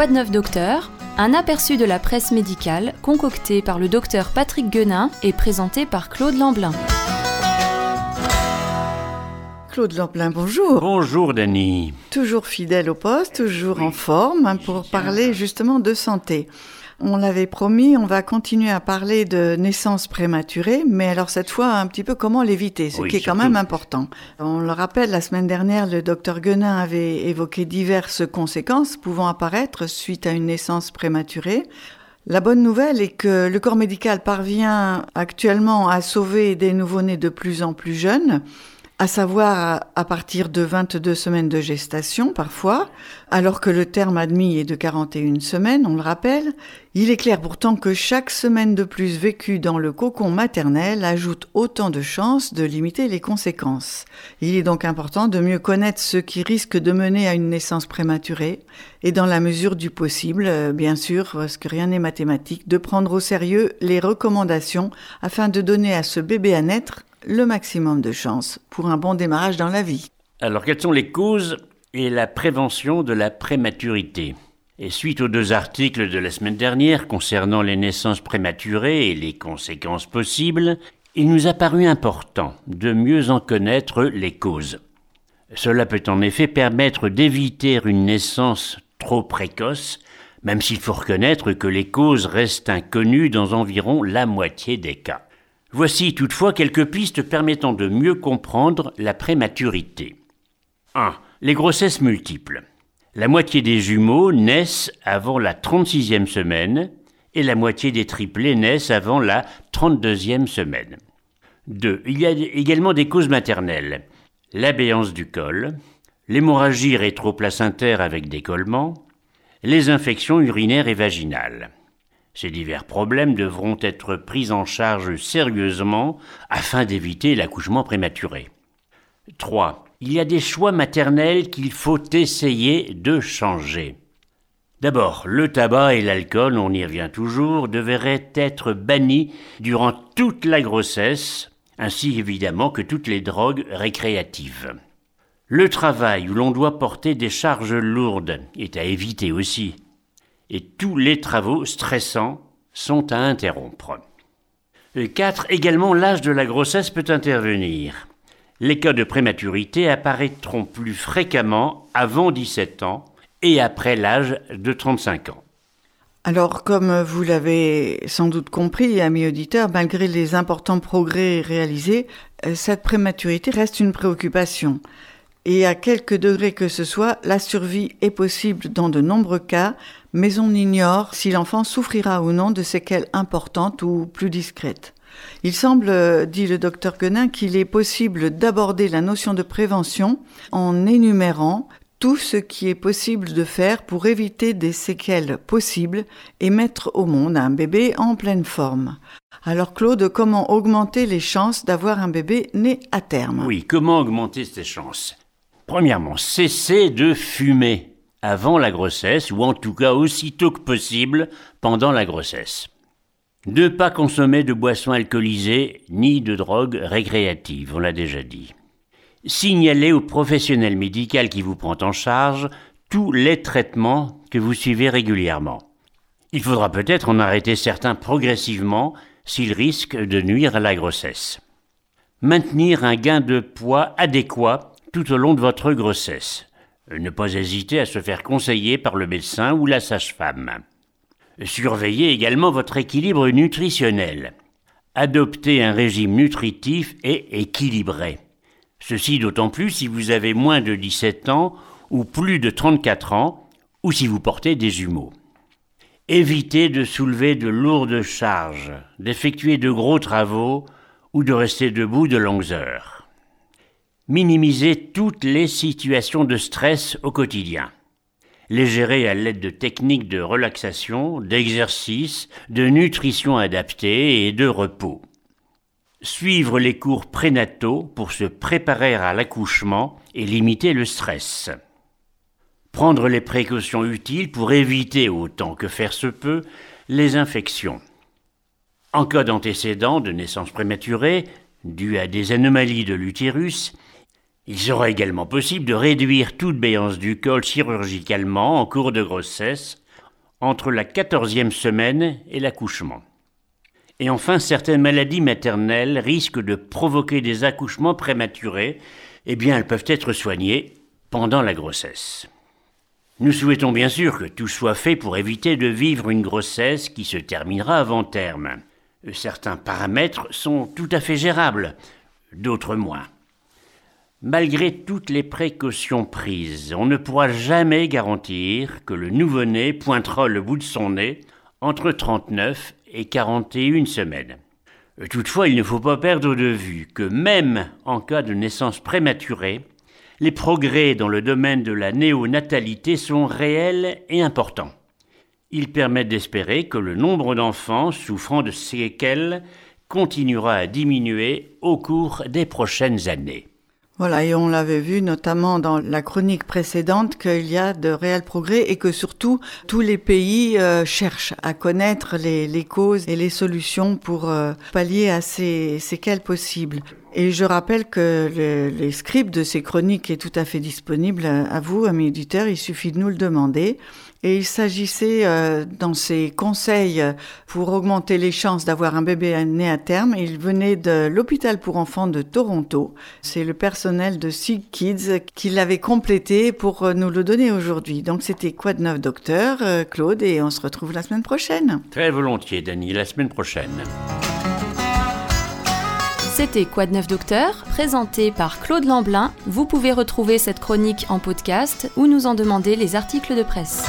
Quoi de neuf docteur Un aperçu de la presse médicale concocté par le docteur Patrick Guenin et présenté par Claude Lamblin. Claude Lamblin, bonjour. Bonjour Dany. Toujours fidèle au poste, toujours en forme hein, pour parler justement de santé. On l'avait promis, on va continuer à parler de naissance prématurée, mais alors cette fois un petit peu comment l'éviter, ce qui est quand même important. On le rappelle, la semaine dernière, le docteur Guenin avait évoqué diverses conséquences pouvant apparaître suite à une naissance prématurée. La bonne nouvelle est que le corps médical parvient actuellement à sauver des nouveau-nés de plus en plus jeunes à savoir à partir de 22 semaines de gestation parfois, alors que le terme admis est de 41 semaines, on le rappelle. Il est clair pourtant que chaque semaine de plus vécue dans le cocon maternel ajoute autant de chances de limiter les conséquences. Il est donc important de mieux connaître ce qui risque de mener à une naissance prématurée et dans la mesure du possible, euh, bien sûr, parce que rien n'est mathématique, de prendre au sérieux les recommandations afin de donner à ce bébé à naître le maximum de chances pour un bon démarrage dans la vie. Alors, quelles sont les causes et la prévention de la prématurité? Et suite aux deux articles de la semaine dernière concernant les naissances prématurées et les conséquences possibles, il nous a paru important de mieux en connaître les causes. Cela peut en effet permettre d'éviter une naissance trop précoce, même s'il faut reconnaître que les causes restent inconnues dans environ la moitié des cas. Voici toutefois quelques pistes permettant de mieux comprendre la prématurité. 1. Les grossesses multiples. La moitié des jumeaux naissent avant la 36e semaine et la moitié des triplés naissent avant la 32e semaine. 2. Il y a également des causes maternelles. L'abéance du col, l'hémorragie rétroplacentaire avec décollement, les infections urinaires et vaginales. Ces divers problèmes devront être pris en charge sérieusement afin d'éviter l'accouchement prématuré. 3. Il y a des choix maternels qu'il faut essayer de changer. D'abord, le tabac et l'alcool, on y revient toujours, devraient être bannis durant toute la grossesse, ainsi évidemment que toutes les drogues récréatives. Le travail où l'on doit porter des charges lourdes est à éviter aussi et tous les travaux stressants sont à interrompre. 4. Également, l'âge de la grossesse peut intervenir. Les cas de prématurité apparaîtront plus fréquemment avant 17 ans et après l'âge de 35 ans. Alors, comme vous l'avez sans doute compris, amis auditeurs, malgré les importants progrès réalisés, euh, cette prématurité reste une préoccupation. Et à quelque degré que ce soit, la survie est possible dans de nombreux cas, mais on ignore si l'enfant souffrira ou non de séquelles importantes ou plus discrètes. Il semble, dit le docteur Guenin, qu'il est possible d'aborder la notion de prévention en énumérant tout ce qui est possible de faire pour éviter des séquelles possibles et mettre au monde un bébé en pleine forme. Alors Claude, comment augmenter les chances d'avoir un bébé né à terme? Oui, comment augmenter ces chances? Premièrement, cesser de fumer avant la grossesse, ou en tout cas aussitôt que possible pendant la grossesse. Ne pas consommer de boissons alcoolisées ni de drogues récréatives, on l'a déjà dit. Signalez au professionnel médical qui vous prend en charge tous les traitements que vous suivez régulièrement. Il faudra peut-être en arrêter certains progressivement s'ils risquent de nuire à la grossesse. Maintenir un gain de poids adéquat tout au long de votre grossesse. Ne pas hésiter à se faire conseiller par le médecin ou la sage-femme. Surveillez également votre équilibre nutritionnel. Adoptez un régime nutritif et équilibré. Ceci d'autant plus si vous avez moins de 17 ans ou plus de 34 ans ou si vous portez des jumeaux. Évitez de soulever de lourdes charges, d'effectuer de gros travaux ou de rester debout de longues heures minimiser toutes les situations de stress au quotidien. Les gérer à l'aide de techniques de relaxation, d'exercice, de nutrition adaptée et de repos. Suivre les cours prénataux pour se préparer à l'accouchement et limiter le stress. Prendre les précautions utiles pour éviter autant que faire se peut les infections. En cas d'antécédent de naissance prématurée, dû à des anomalies de l'utérus, il sera également possible de réduire toute béance du col chirurgicalement en cours de grossesse entre la quatorzième semaine et l'accouchement. Et enfin, certaines maladies maternelles risquent de provoquer des accouchements prématurés. Eh bien, elles peuvent être soignées pendant la grossesse. Nous souhaitons bien sûr que tout soit fait pour éviter de vivre une grossesse qui se terminera avant terme. Certains paramètres sont tout à fait gérables, d'autres moins. Malgré toutes les précautions prises, on ne pourra jamais garantir que le nouveau-né pointera le bout de son nez entre 39 et 41 semaines. Toutefois, il ne faut pas perdre de vue que même en cas de naissance prématurée, les progrès dans le domaine de la néonatalité sont réels et importants. Ils permettent d'espérer que le nombre d'enfants souffrant de séquelles continuera à diminuer au cours des prochaines années. Voilà, et on l'avait vu notamment dans la chronique précédente qu'il y a de réels progrès et que surtout tous les pays euh, cherchent à connaître les, causes et les solutions pour euh, pallier à ces séquelles possibles. Et je rappelle que le, les scripts de ces chroniques est tout à fait disponible à vous, amis éditeurs, il suffit de nous le demander. Et il s'agissait euh, dans ses conseils pour augmenter les chances d'avoir un bébé né à terme. Il venait de l'hôpital pour enfants de Toronto. C'est le personnel de Sig Kids qui l'avait complété pour nous le donner aujourd'hui. Donc c'était quoi de neuf docteur, euh, Claude, et on se retrouve la semaine prochaine. Très volontiers, Dany, la semaine prochaine. C'était Quoi de neuf docteur, présenté par Claude Lamblin. Vous pouvez retrouver cette chronique en podcast ou nous en demander les articles de presse.